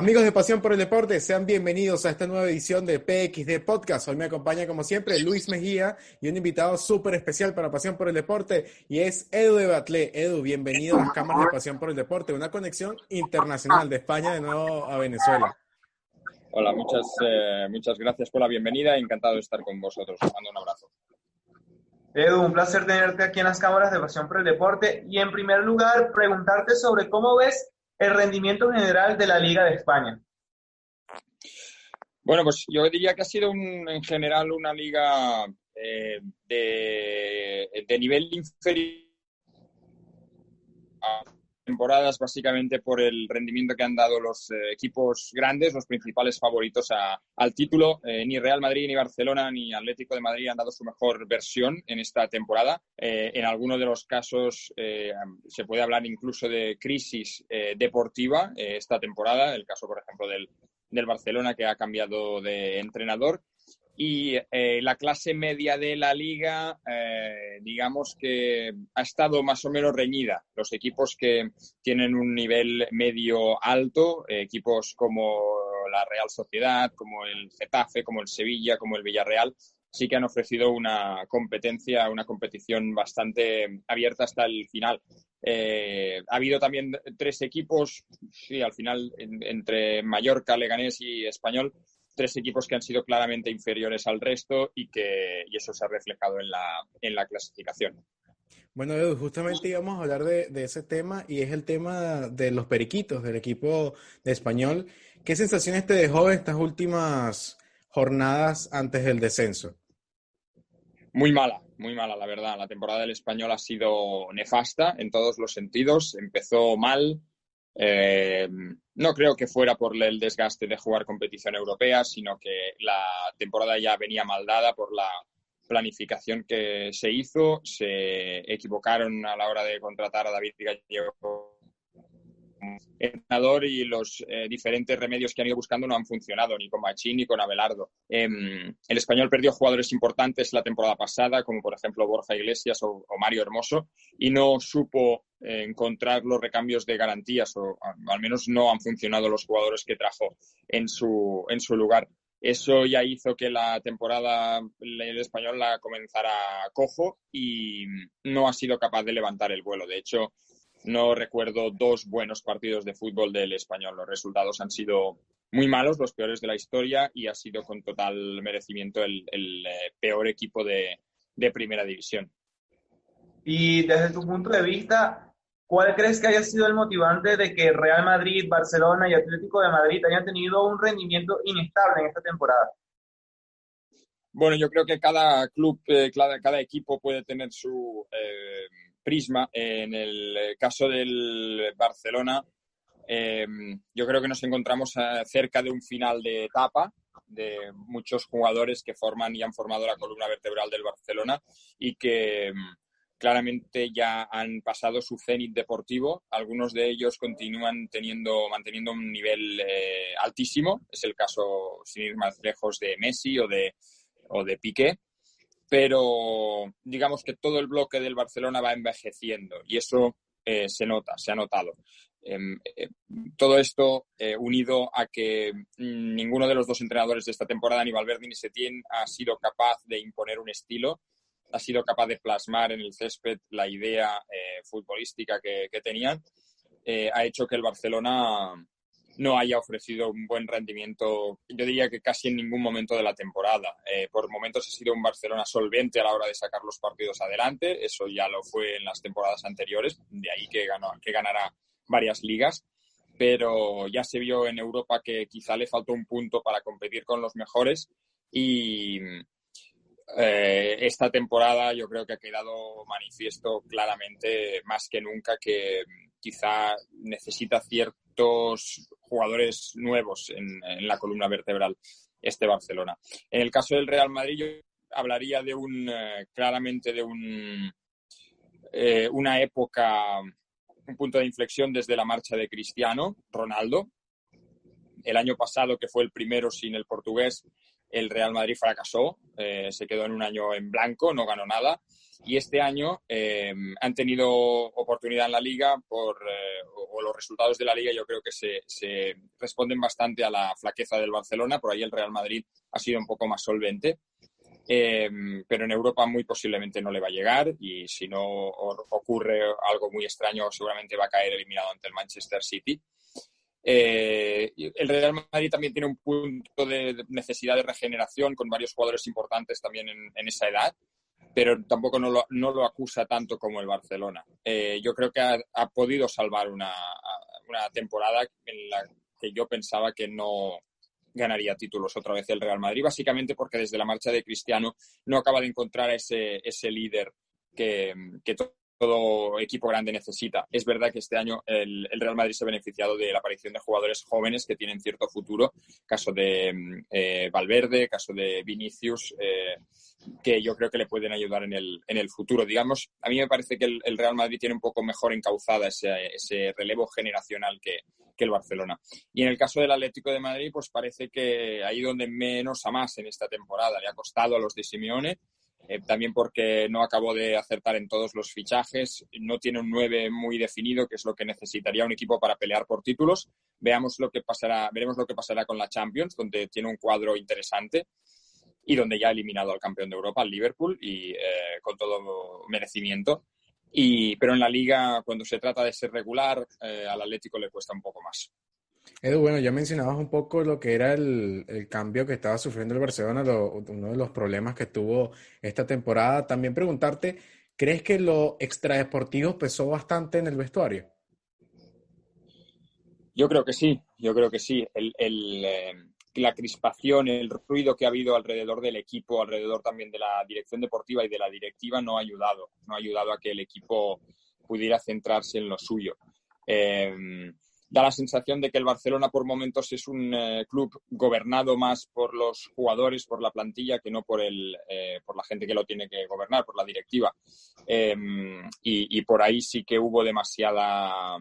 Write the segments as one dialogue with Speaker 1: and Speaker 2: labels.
Speaker 1: Amigos de Pasión por el Deporte, sean bienvenidos a esta nueva edición de PXD Podcast. Hoy me acompaña, como siempre, Luis Mejía y un invitado súper especial para Pasión por el Deporte y es Edu de Batlé. Edu, bienvenido a las cámaras de Pasión por el Deporte, una conexión internacional de España de nuevo a Venezuela.
Speaker 2: Hola, muchas, eh, muchas gracias por la bienvenida. Encantado de estar con vosotros. Os mando un abrazo.
Speaker 3: Edu, un placer tenerte aquí en las cámaras de Pasión por el Deporte. Y en primer lugar, preguntarte sobre cómo ves el rendimiento general de la Liga de España?
Speaker 2: Bueno, pues yo diría que ha sido en general una liga eh, de, nivel inferior temporadas básicamente por el rendimiento que han dado los eh, equipos grandes, los principales favoritos al título. Eh, ni Real Madrid, ni Barcelona, ni Atlético de Madrid han dado su mejor versión en esta temporada. Eh, en algunos de los casos se puede hablar incluso de crisis deportiva esta temporada, el caso, por ejemplo, del, del Barcelona que ha cambiado de entrenador y eh, la clase media de la liga, eh, digamos que ha estado más o menos reñida. Los equipos que tienen un nivel medio alto, eh, equipos como la Real Sociedad, como el Getafe, como el Sevilla, como el Villarreal, sí que han ofrecido una competencia, una competición bastante abierta hasta el final. ha habido también tres equipos, sí, al final, entre Mallorca, Leganés y Español, tres equipos que han sido claramente inferiores al resto y que y eso se ha reflejado en la, en la clasificación.
Speaker 1: Bueno, Edu, justamente íbamos a hablar de, de, ese tema y es el tema de los periquitos del equipo de español. ¿Qué sensaciones te dejó estas últimas jornadas antes del descenso?
Speaker 2: Muy mala, muy mala, la verdad. La temporada del español ha sido nefasta en todos los sentidos. Empezó mal, eh, no creo que fuera por el desgaste de jugar competición europea, sino que la temporada ya venía mal dada por la planificación que se hizo. Se equivocaron a la hora de contratar a David Gallego entrenador y los eh, diferentes remedios que han ido buscando no han funcionado, ni con Machín ni con Abelardo. Em, el español perdió jugadores importantes la temporada pasada, como por ejemplo Borja Iglesias o, Mario Hermoso, y no supo eh, encontrar los recambios de garantías, o al menos no han funcionado los jugadores que trajo en su, en su lugar. Eso ya hizo que la temporada el español la comenzara cojo y no ha sido capaz de levantar el vuelo. De hecho, no recuerdo dos buenos partidos de fútbol del español. Los resultados han sido muy malos, los peores de la historia, y ha sido con total merecimiento el, eh, peor equipo de, primera división.
Speaker 3: Y desde tu punto de vista, ¿cuál crees que haya sido el motivante de que Real Madrid, Barcelona y Atlético de Madrid hayan tenido un rendimiento inestable en esta temporada?
Speaker 2: Bueno, yo creo que cada club, eh, cada, equipo puede tener su, eh, prisma. En el caso del Barcelona, em, yo creo que nos encontramos eh, cerca de un final de etapa de muchos jugadores que forman y han formado la columna vertebral del Barcelona y que em, claramente ya han pasado su cenit deportivo. Algunos de ellos continúan teniendo, manteniendo un nivel eh, altísimo. Es el caso, sin ir más lejos, de Messi o de, o de Piqué pero digamos que todo el bloque del Barcelona va envejeciendo y eso eh, se nota, se ha notado. Em, eh, todo esto eh, unido a que mm, ninguno de los dos entrenadores de esta temporada, ni Valverde ni Setién, ha sido capaz de imponer un estilo, ha sido capaz de plasmar en el césped la idea futbolística que, que tenían, ha hecho que el Barcelona no haya ofrecido un buen rendimiento, yo diría que casi en ningún momento de la temporada. Eh, por momentos ha sido un Barcelona solvente a la hora de sacar los partidos adelante, eso ya lo fue en las temporadas anteriores, de ahí que, ganó, que varias ligas, pero ya se vio en Europa que quizá le faltó un punto para competir con los mejores y eh, esta temporada yo creo que ha quedado manifiesto claramente más que nunca que quizá necesita ciertos jugadores nuevos en, la columna vertebral este Barcelona. En el caso del Real Madrid yo hablaría de un eh, claramente de un eh, una época un punto de inflexión desde la marcha de Cristiano Ronaldo. El año pasado, que fue el primero sin el portugués, el Real Madrid fracasó, eh, se quedó en un año en blanco, no ganó nada. Y este año eh, han tenido oportunidad en la liga por, eh, o, los resultados de la liga yo creo que se, se, responden bastante a la flaqueza del Barcelona, por ahí el Real Madrid ha sido un poco más solvente. pero en Europa muy posiblemente no le va a llegar y si no ocurre algo muy extraño seguramente va a caer eliminado ante el Manchester City. Eh, el Real Madrid también tiene un punto de necesidad de regeneración con varios jugadores importantes también en, esa edad, pero tampoco no lo, acusa tanto como el Barcelona. Eh, yo creo que ha, podido salvar una, temporada en la que yo pensaba que no ganaría títulos otra vez el Real Madrid, básicamente porque desde la marcha de Cristiano no acaba de encontrar ese, ese líder que, que todo equipo grande necesita. Es verdad que este año el, Real Madrid se ha beneficiado de la aparición de jugadores jóvenes que tienen cierto futuro, caso de mm, eh, Valverde, caso de Vinicius, eh, que yo creo que le pueden ayudar en el, en el futuro. Digamos, a mí me parece que el, Real Madrid tiene un poco mejor encauzada ese, ese relevo generacional que, que, el Barcelona. Y en el caso del Atlético de Madrid, pues parece que ahí donde menos a más en esta temporada le ha costado a los de Simeone eh, también porque no acabó de acertar en todos los fichajes, no tiene un 9 muy definido, que es lo que necesitaría un equipo para pelear por títulos. Veamos lo que pasará, veremos lo que pasará con la Champions, donde tiene un cuadro interesante y donde ya ha eliminado al campeón de Europa, al Liverpool, y eh, con todo merecimiento. Y, pero en la liga, cuando se trata de ser regular, eh, al Atlético le cuesta un poco más.
Speaker 1: Edu, bueno, ya mencionabas un poco lo que era el, cambio que estaba sufriendo el Barcelona, uno de los problemas que tuvo esta temporada. También preguntarte, ¿crees que lo extradeportivo pesó bastante en el vestuario?
Speaker 2: Yo creo que sí, yo creo que sí. Eh, la crispación, el ruido que ha habido alrededor del equipo, alrededor también de la dirección deportiva y de la directiva no ha ayudado, no ha ayudado a que el equipo pudiera centrarse en lo suyo. Eh, da la sensación de que el Barcelona por momentos es un eh, club gobernado más por los jugadores, por la plantilla, que no por, el, eh, por la gente que lo tiene que gobernar, por la directiva. Em, y, por ahí sí que hubo demasiada,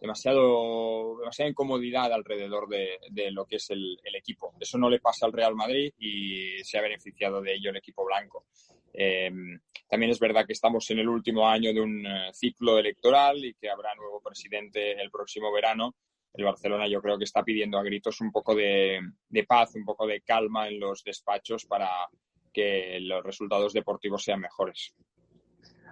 Speaker 2: demasiado, demasiada incomodidad alrededor de, lo que es el, equipo. Eso no le pasa al Real Madrid y se ha beneficiado de ello el equipo blanco. Em, también es verdad que estamos en el último año de un eh, ciclo electoral y que habrá nuevo presidente el próximo verano. El Barcelona yo creo que está pidiendo a gritos un poco de, paz, un poco de calma en los despachos para que los resultados deportivos sean mejores.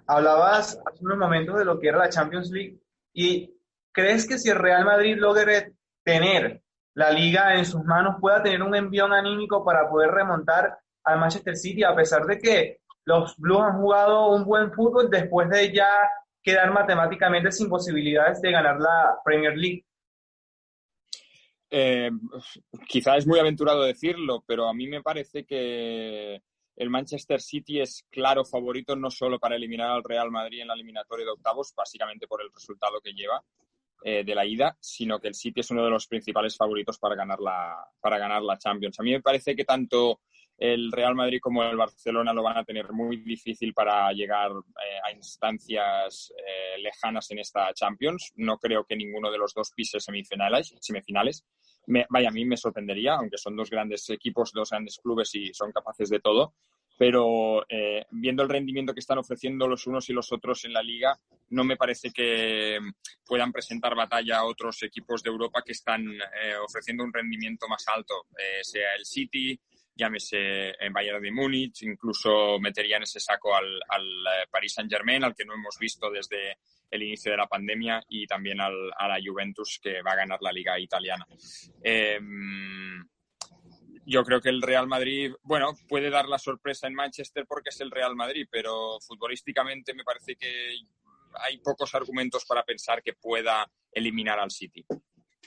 Speaker 3: Hablabas hace unos momentos de lo que era la Champions League y ¿crees que si el Real Madrid logre tener la liga en sus manos pueda tener un envión anímico para poder remontar al Manchester City a pesar de que los Blues han jugado un buen fútbol después de ya quedar matemáticamente sin posibilidades de ganar la Premier League.
Speaker 2: Eh, quizá es muy aventurado decirlo, pero a mí me parece que el Manchester City es claro favorito no solo para eliminar al Real Madrid en la eliminatoria de octavos, básicamente por el resultado que lleva eh, de la ida, sino que el City es uno de los principales favoritos para ganar la, para ganar la Champions. A mí me parece que tanto el Real Madrid como el Barcelona lo van a tener muy difícil para llegar eh, a instancias eh, lejanas en esta Champions. No creo que ninguno de los dos pise semifinales. semifinales. vaya, a mí me sorprendería, aunque son dos grandes equipos, dos grandes clubes y son capaces de todo. Pero eh, viendo el rendimiento que están ofreciendo los unos y los otros en la liga, no me parece que puedan presentar batalla a otros equipos de Europa que están ofreciendo un rendimiento más alto, sea el City, llámese en Bayern de Múnich, incluso metería en ese saco al, al eh, Paris Saint-Germain, al que no hemos visto desde el inicio de la pandemia, y también al, a la Juventus, que va a ganar la liga italiana. Yo creo que el Real Madrid, bueno, puede dar la sorpresa en Manchester porque es el Real Madrid, pero futbolísticamente me parece que hay pocos argumentos para pensar que pueda eliminar al City.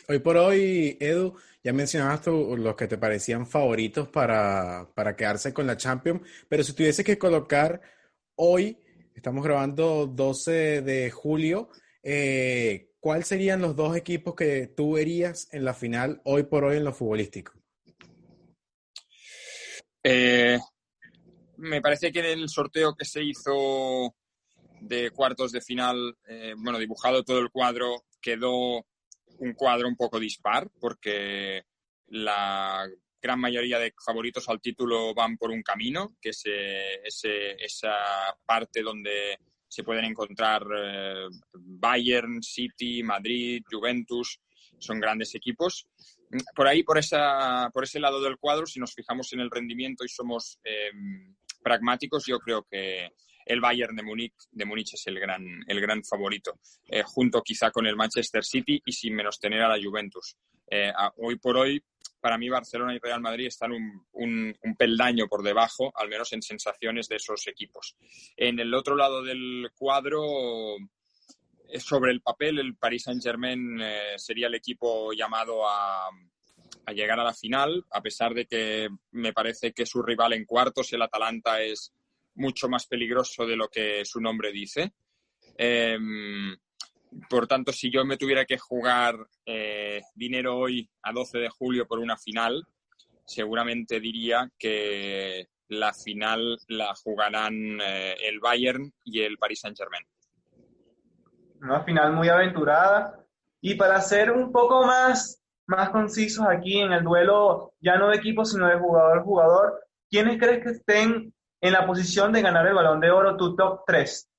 Speaker 1: Hoy por hoy, Edu, ya mencionabas tú los que te parecían favoritos para, para quedarse con la Champions, pero si tuviese que colocar hoy, estamos grabando 12 de julio, eh, ¿cuáles serían los dos equipos que tú verías en la final hoy por hoy en lo futbolístico?
Speaker 2: Eh, me parece que en el sorteo que se hizo de cuartos de final, eh, bueno, dibujado todo el cuadro, quedó un cuadro un poco dispar, porque la gran mayoría de favoritos al título van por un camino, que es esa parte donde se pueden encontrar eh, Bayern, City, Madrid, Juventus, son grandes equipos. Por ahí, por, esa, por ese lado del cuadro, si nos fijamos en el rendimiento y somos eh, pragmáticos, yo creo que el Bayern de Múnich, de Múnich es el gran, el gran favorito, eh, junto quizá con el Manchester City y sin menos tener a la Juventus. Eh, hoy por hoy, para mí Barcelona y Real Madrid están un, un, peldaño por debajo, al menos en sensaciones de esos equipos. En el otro lado del cuadro, sobre el papel, el Paris Saint-Germain sería el equipo llamado a, a llegar a la final, a pesar de que me parece que su rival en cuartos, el Atalanta, es mucho más peligroso de lo que su nombre dice. Em, por tanto, si yo me tuviera que jugar eh, dinero hoy a 12 de julio por una final, seguramente diría que la final la jugarán eh, el Bayern y el Paris Saint-Germain.
Speaker 3: Una final muy aventurada. Y para ser un poco más, más concisos aquí en el duelo, ya no de equipo, sino de jugador-jugador, ¿quiénes crees que estén en la posición de ganar el balón de oro, tu top 3?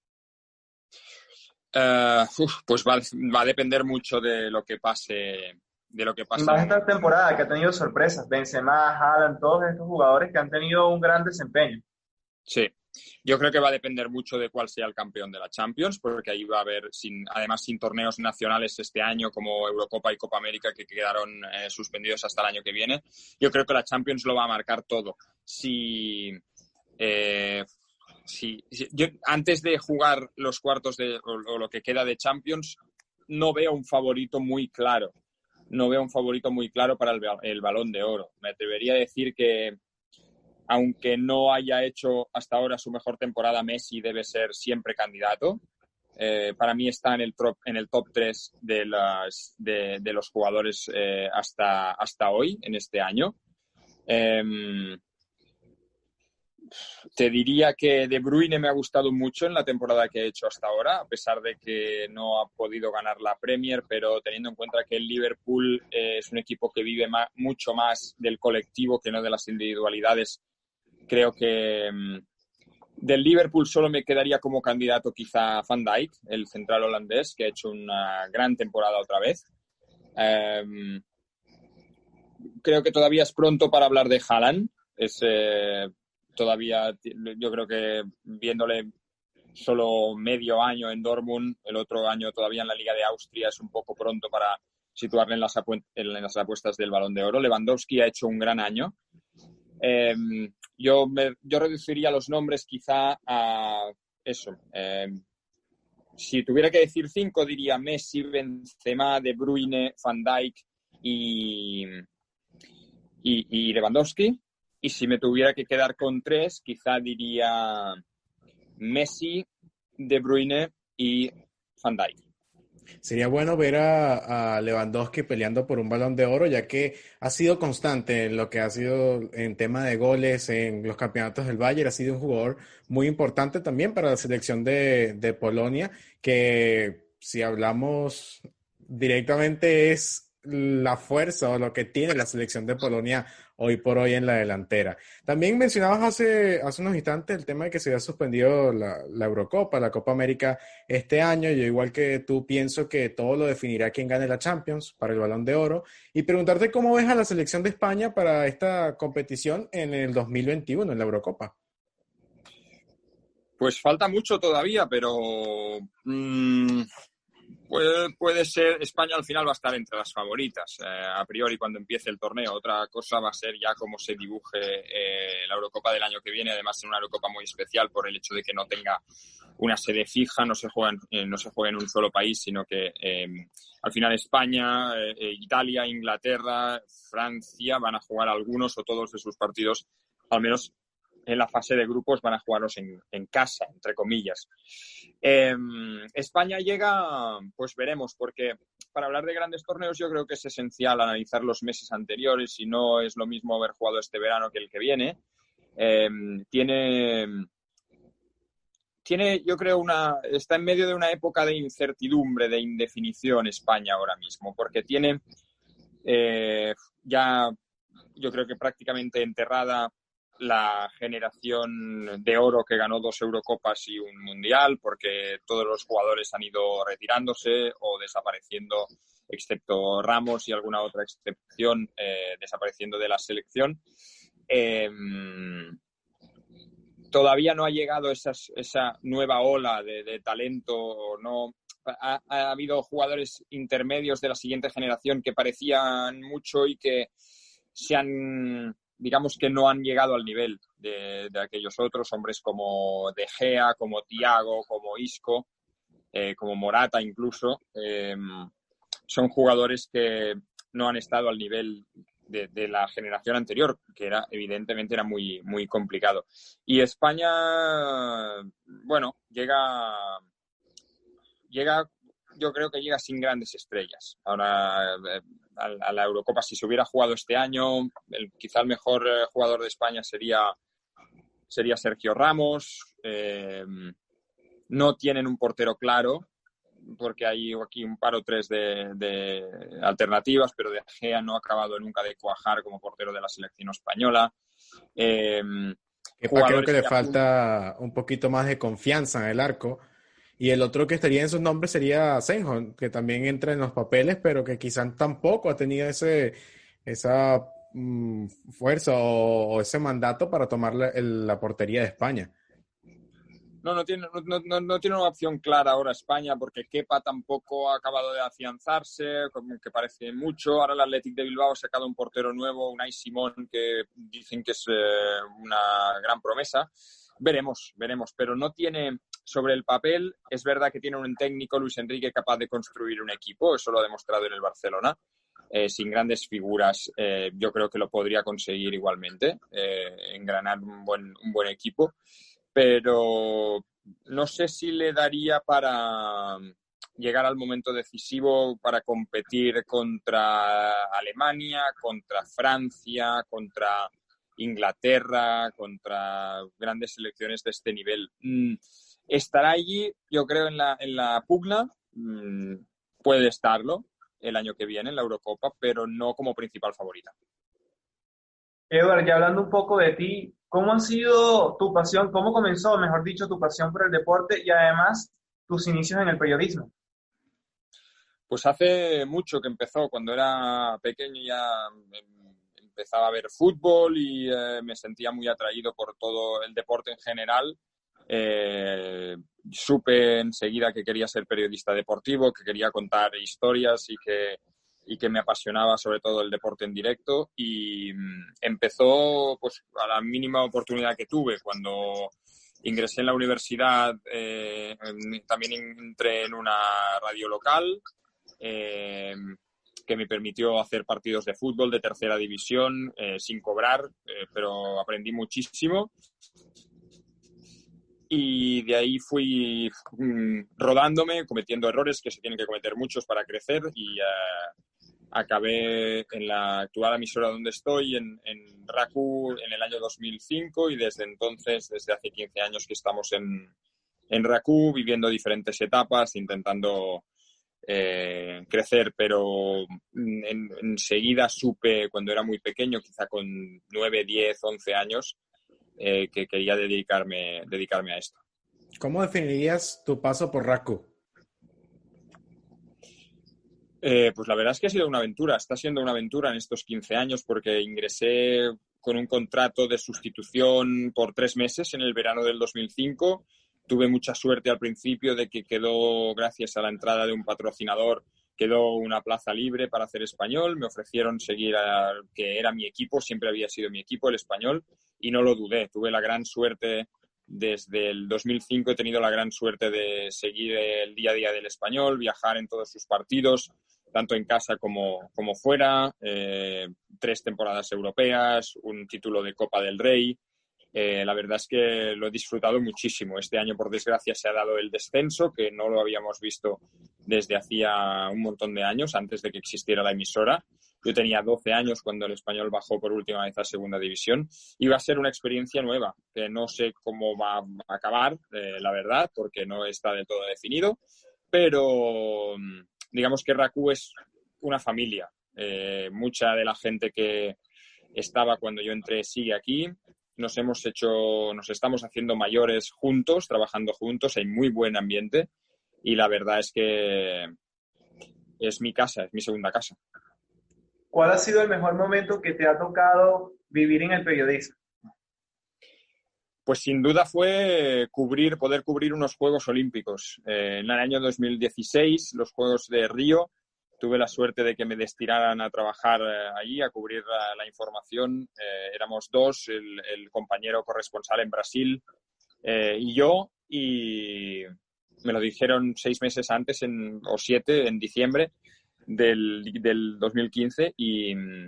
Speaker 2: Eh, pues va, a depender mucho de lo que pase. De lo que pase.
Speaker 3: Más esta temporada que ha tenido sorpresas. Benzema, Haaland, todos estos jugadores que han tenido un gran desempeño.
Speaker 2: Sí, yo creo que va a depender mucho de cuál sea el campeón de la Champions, porque ahí va a haber, sin, además sin torneos nacionales este año como Eurocopa y Copa América que quedaron eh, suspendidos hasta el año que viene. Yo creo que la Champions lo va a marcar todo. Si, eh, yo, antes de jugar los cuartos de, o, lo que queda de Champions, no veo un favorito muy claro. No veo un favorito muy claro para el, balón de oro. Me atrevería a decir que, aunque no haya hecho hasta ahora su mejor temporada, Messi debe ser siempre candidato. Eh, para mí está en el, top, en el top 3 de, las, de, los jugadores eh, hasta, hasta hoy, en este año. Em, te diría que De Bruyne me ha gustado mucho en la temporada que ha hecho hasta ahora, a pesar de que no ha podido ganar la Premier, pero teniendo en cuenta que el Liverpool eh, es un equipo que vive mucho más del colectivo que no de las individualidades, creo que mm, del Liverpool solo me quedaría como candidato quizá Van Dijk, el central holandés, que ha hecho una gran temporada otra vez. Em, creo que todavía es pronto para hablar de Haaland. Es, eh, todavía, yo creo que viéndole solo medio año en Dortmund, el otro año todavía en la Liga de Austria, es un poco pronto para situarle en las, en las apuestas del Balón de Oro. Lewandowski ha hecho un gran año. Em, yo, yo reduciría los nombres quizá a eso. Em, si tuviera que decir cinco, diría Messi, Benzema, De Bruyne, Van Dijk y, y Lewandowski. Y si me tuviera que quedar con tres, quizá diría Messi, De Bruyne y Van Dijk.
Speaker 1: Sería bueno ver a, Lewandowski peleando por un balón de oro, ya que ha sido constante en lo que ha sido en tema de goles en los campeonatos del Bayern. Ha sido un jugador muy importante también para la selección de, de Polonia, que si hablamos directamente es la fuerza o lo que tiene la selección de Polonia hoy por hoy en la delantera. También mencionabas hace, hace unos instantes el tema de que se había suspendido la, Eurocopa, la Copa América este año. Yo igual que tú pienso que todo lo definirá quien gane la Champions para el Balón de Oro. Y preguntarte cómo ves a la selección de España para esta competición en el 2021, en la Eurocopa.
Speaker 2: Pues falta mucho todavía, pero mmm, Puede, puede, ser, España al final va a estar entre las favoritas, eh, a priori cuando empiece el torneo. Otra cosa va a ser ya cómo se dibuje eh, la Eurocopa del año que viene, además en una Eurocopa muy especial por el hecho de que no tenga una sede fija, no se juega en, eh, no se juega en un solo país, sino que em, al final España, eh, eh, Italia, Inglaterra, Francia van a jugar algunos o todos de sus partidos, al menos en la fase de grupos van a jugarlos en, casa, entre comillas. Eh, España llega, pues veremos, porque para hablar de grandes torneos yo creo que es esencial analizar los meses anteriores y no es lo mismo haber jugado este verano que el que viene. Eh, tiene, tiene, yo creo, una, está en medio de una época de incertidumbre, de indefinición España ahora mismo, porque tiene eh, ya, yo creo que prácticamente enterrada la generación de oro que ganó dos Eurocopas y un Mundial, porque todos los jugadores han ido retirándose o desapareciendo, excepto Ramos y alguna otra excepción, eh, desapareciendo de la selección. Eh, todavía no ha llegado esas, esa nueva ola de, de talento, no ha, ha, habido jugadores intermedios de la siguiente generación que parecían mucho y que se han digamos que no han llegado al nivel de, aquellos otros, hombres como De Gea, como Tiago, como Isco, eh, como Morata incluso. Eh, son jugadores que no han estado al nivel de, de, la generación anterior, que era evidentemente era muy, muy complicado. Y España, bueno, llega, llega, yo creo que llega sin grandes estrellas. Ahora, eh, a, la Eurocopa. Si se hubiera jugado este año, el, quizá el mejor eh, jugador de España sería, sería Sergio Ramos. Eh, no tienen un portero claro, porque hay aquí un par o tres de, de, alternativas, pero De Gea no ha acabado nunca de cuajar como portero de la selección española.
Speaker 1: Eh, creo que le falta un poquito más de confianza en el arco y el otro que estaría en sus nombres sería Senjo, que también entra en los papeles, pero que quizás tampoco ha tenido ese, esa mmm, fuerza o, ese mandato para tomar la, la portería de España.
Speaker 2: No, no tiene, no, no, no, tiene una opción clara ahora España, porque Kepa tampoco ha acabado de afianzarse, como que parece mucho. Ahora el Athletic de Bilbao ha sacado un portero nuevo, Unai Simón, que dicen que es eh, una gran promesa. Veremos, veremos, pero no tiene, sobre el papel, es verdad que tiene un técnico, Luis Enrique, capaz de construir un equipo, eso lo ha demostrado en el Barcelona. Eh, sin grandes figuras, eh, yo creo que lo podría conseguir igualmente, eh, engranar un buen, un buen equipo, pero no sé si le daría para llegar al momento decisivo para competir contra Alemania, contra Francia, contra Inglaterra, contra grandes selecciones de este nivel. Mm estará allí, yo creo, en la, en la pugna, mmm, puede estarlo el año que viene en la Eurocopa, pero no como principal favorita.
Speaker 3: Edward, ya hablando un poco de ti, ¿cómo ha sido tu pasión, cómo comenzó, mejor dicho, tu pasión por el deporte y además tus inicios en el periodismo?
Speaker 2: Pues hace mucho que empezó, cuando era pequeño ya empezaba a ver fútbol y eh, me sentía muy atraído por todo el deporte en general eh, supe enseguida que quería ser periodista deportivo, que quería contar historias y que, y que me apasionaba sobre todo el deporte en directo y mm, empezó pues a la mínima oportunidad que tuve. Cuando ingresé en la universidad eh, también entré en una radio local eh, que me permitió hacer partidos de fútbol de tercera división eh, sin cobrar eh, pero aprendí muchísimo y de ahí fui mmm, rodándome, cometiendo errores que se tienen que cometer muchos para crecer y uh, acabé en la actual emisora donde estoy, en, en RACU, en el año 2005 y desde entonces, desde hace 15 años que estamos en, en RACU, viviendo diferentes etapas, intentando eh, crecer, pero enseguida supe, cuando era muy pequeño, quizá con 9, 10, 11 años, eh, que quería dedicarme, dedicarme a esto.
Speaker 1: ¿Cómo definirías tu paso por Raku?
Speaker 2: Eh, pues la verdad es que ha sido una aventura, está siendo una aventura en estos 15 años porque ingresé con un contrato de sustitución por tres meses en el verano del 2005 tuve mucha suerte al principio de que quedó, gracias a la entrada de un patrocinador, quedó una plaza libre para hacer español. Me ofrecieron seguir a que era mi equipo, siempre había sido mi equipo, el español, y no lo dudé. Tuve la gran suerte desde el 2005 he tenido la gran suerte de seguir el día a día del español, viajar en todos sus partidos, tanto en casa como, como fuera, eh, tres temporadas europeas, un título de Copa del Rey, eh, la verdad es que lo he disfrutado muchísimo. Este año, por desgracia, se ha dado el descenso, que no lo habíamos visto desde hacía un montón de años, antes de que existiera la emisora. Yo tenía 12 años cuando el español bajó por última vez a segunda división. Iba a ser una experiencia nueva, que no sé cómo va a acabar, eh, la verdad, porque no está del todo definido. Pero mm, digamos que Raku es una familia. Eh, mucha de la gente que estaba cuando yo entré sigue aquí nos hemos hecho, nos estamos haciendo mayores juntos, trabajando juntos, hay muy buen ambiente y la verdad es que es mi casa, es mi segunda casa.
Speaker 3: ¿Cuál ha sido el mejor momento que te ha tocado vivir en el periodismo?
Speaker 2: Pues sin duda fue cubrir, poder cubrir unos Juegos Olímpicos. Eh, en el año 2016, los Juegos de Río, tuve la suerte de que me destinaran a trabajar eh, allí, a cubrir la, información. Eh, éramos dos, el, compañero corresponsal en Brasil eh, y yo, y me lo dijeron seis meses antes, en, o siete, en diciembre del, del 2015, y mm,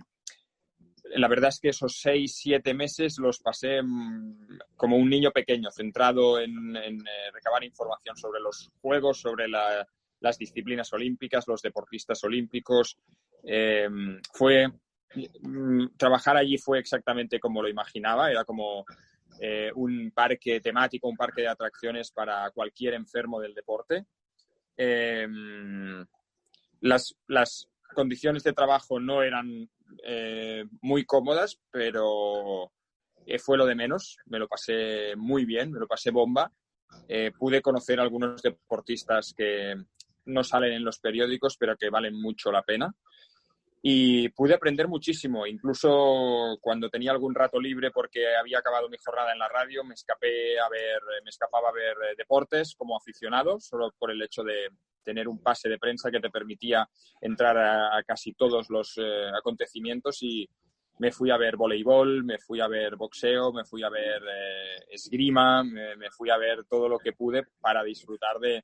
Speaker 2: la verdad es que esos seis, siete meses los pasé mm, como un niño pequeño, centrado en, en recabar información sobre los juegos, sobre la las disciplinas olímpicas, los deportistas olímpicos. Eh, fue mm, trabajar allí fue exactamente como lo imaginaba, era como eh, un parque temático, un parque de atracciones para cualquier enfermo del deporte. Eh, las, las, condiciones de trabajo no eran muy cómodas, pero fue lo de menos. Me lo pasé muy bien, me lo pasé bomba. pude conocer algunos deportistas que, no salen en los periódicos, pero que valen mucho la pena. Y pude aprender muchísimo, incluso cuando tenía algún rato libre porque había acabado mi jornada en la radio, me escapé a ver, me escapaba a ver eh, deportes como aficionado, solo por el hecho de tener un pase de prensa que te permitía entrar a, casi todos los eh, acontecimientos y me fui a ver voleibol, me fui a ver boxeo, me fui a ver eh, esgrima, me, fui a ver todo lo que pude para disfrutar de,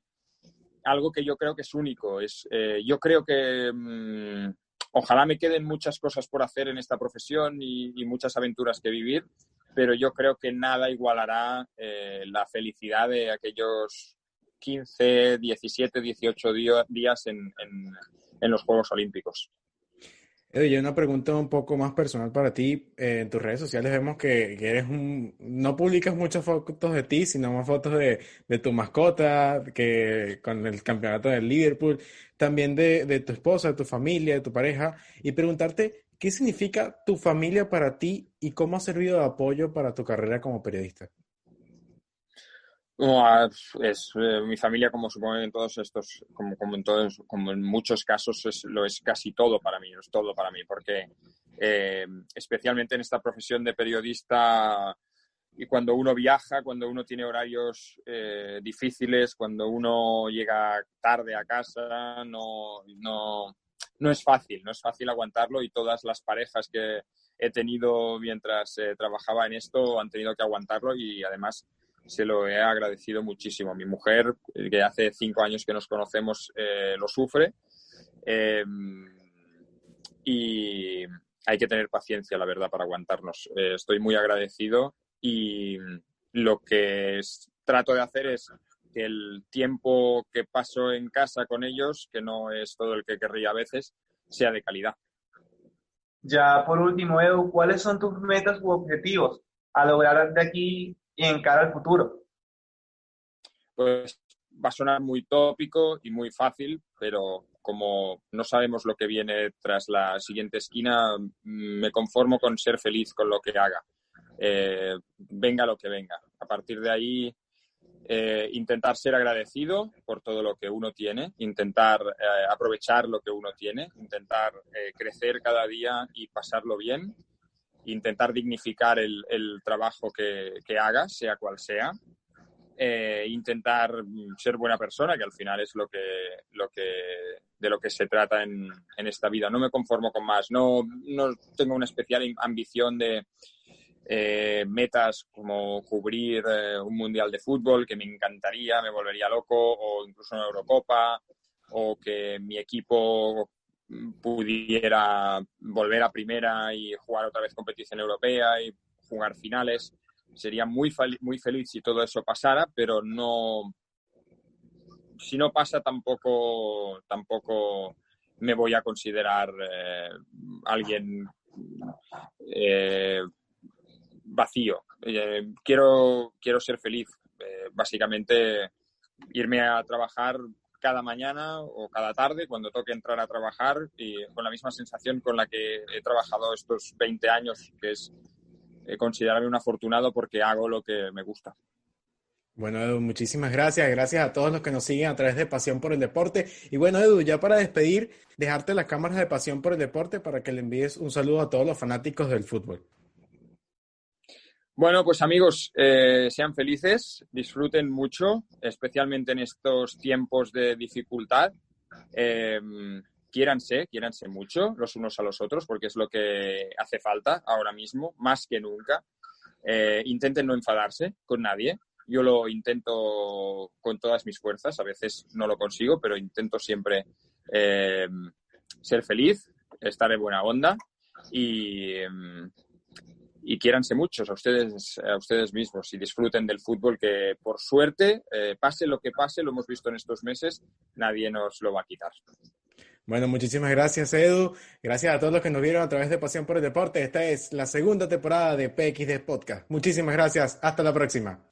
Speaker 2: algo que yo creo que es único. Es, eh, yo creo que mm, ojalá me queden muchas cosas por hacer en esta profesión y, muchas aventuras que vivir, pero yo creo que nada igualará eh, la felicidad de aquellos 15, 17, 18 días en los Juegos Olímpicos.
Speaker 1: Oye, una pregunta un poco más personal para ti. Eh, en tus redes sociales vemos que, eres un... No publicas muchas fotos de ti, sino más fotos de, tu mascota, que con el campeonato del Liverpool, también de, de tu esposa, de tu familia, de tu pareja, y preguntarte qué significa tu familia para ti y cómo ha servido de apoyo para tu carrera como periodista.
Speaker 2: Es eh, mi familia, como supongo en todos estos, como, como en todos, como en muchos casos, es, lo es casi todo para mí, es todo para mí, porque eh, especialmente en esta profesión de periodista y cuando uno viaja, cuando uno tiene horarios eh, difíciles, cuando uno llega tarde a casa, no, no, no es fácil, no es fácil aguantarlo y todas las parejas que he tenido mientras trabajaba en esto han tenido que aguantarlo y además se lo he agradecido muchísimo. Mi mujer, que hace cinco años que nos conocemos, eh, lo sufre. Em, y hay que tener paciencia, la verdad, para aguantarnos. Eh, estoy muy agradecido y lo que trato de hacer es que el tiempo que paso en casa con ellos, que no es todo el que querría a veces, sea de calidad.
Speaker 3: Ya por último, Edu, ¿cuáles son tus metas u objetivos a lograr de aquí y en cara al futuro?
Speaker 2: Pues va a sonar muy tópico y muy fácil, pero como no sabemos lo que viene tras la siguiente esquina, me conformo con ser feliz con lo que haga. Eh, venga lo que venga. A partir de ahí, eh, intentar ser agradecido por todo lo que uno tiene, intentar eh, aprovechar lo que uno tiene, intentar crecer cada día y pasarlo bien, intentar dignificar el, trabajo que, que haga, sea cual sea, eh, intentar ser buena persona, que al final es lo que, lo que, de lo que se trata en, en esta vida. No me conformo con más, no, no tengo una especial ambición de eh, metas como cubrir eh, un mundial de fútbol, que me encantaría, me volvería loco, o incluso una Eurocopa, o que mi equipo pudiera volver a primera y jugar otra vez competición europea y jugar finales sería muy, muy feliz si todo eso pasara, pero no, si no pasa tampoco, tampoco me voy a considerar eh, alguien eh, vacío. Eh, quiero, quiero ser feliz. básicamente, irme a trabajar cada mañana o cada tarde cuando toque entrar a trabajar y con la misma sensación con la que he trabajado estos 20 años, que es eh, considerarme un afortunado porque hago lo que me gusta.
Speaker 1: Bueno, Edu, muchísimas gracias. Gracias a todos los que nos siguen a través de Pasión por el Deporte. Y bueno, Edu, ya para despedir, dejarte las cámaras de Pasión por el Deporte para que le envíes un saludo a todos los fanáticos del fútbol.
Speaker 2: Bueno, pues amigos, eh, sean felices, disfruten mucho, especialmente en estos tiempos de dificultad. Eh, quiéranse, quiéranse mucho los unos a los otros, porque es lo que hace falta ahora mismo, más que nunca. Eh, intenten no enfadarse con nadie. Yo lo intento con todas mis fuerzas, a veces no lo consigo, pero intento siempre eh, ser feliz, estar en buena onda y, y quiéranse muchos a ustedes, a ustedes mismos y disfruten del fútbol que por suerte, eh, pase lo que pase, lo hemos visto en estos meses, nadie nos lo va a quitar.
Speaker 1: Bueno, muchísimas gracias, Edu. Gracias a todos los que nos vieron a través de Pasión por el Deporte. Esta es la segunda temporada de PXD Podcast. Muchísimas gracias. Hasta la próxima.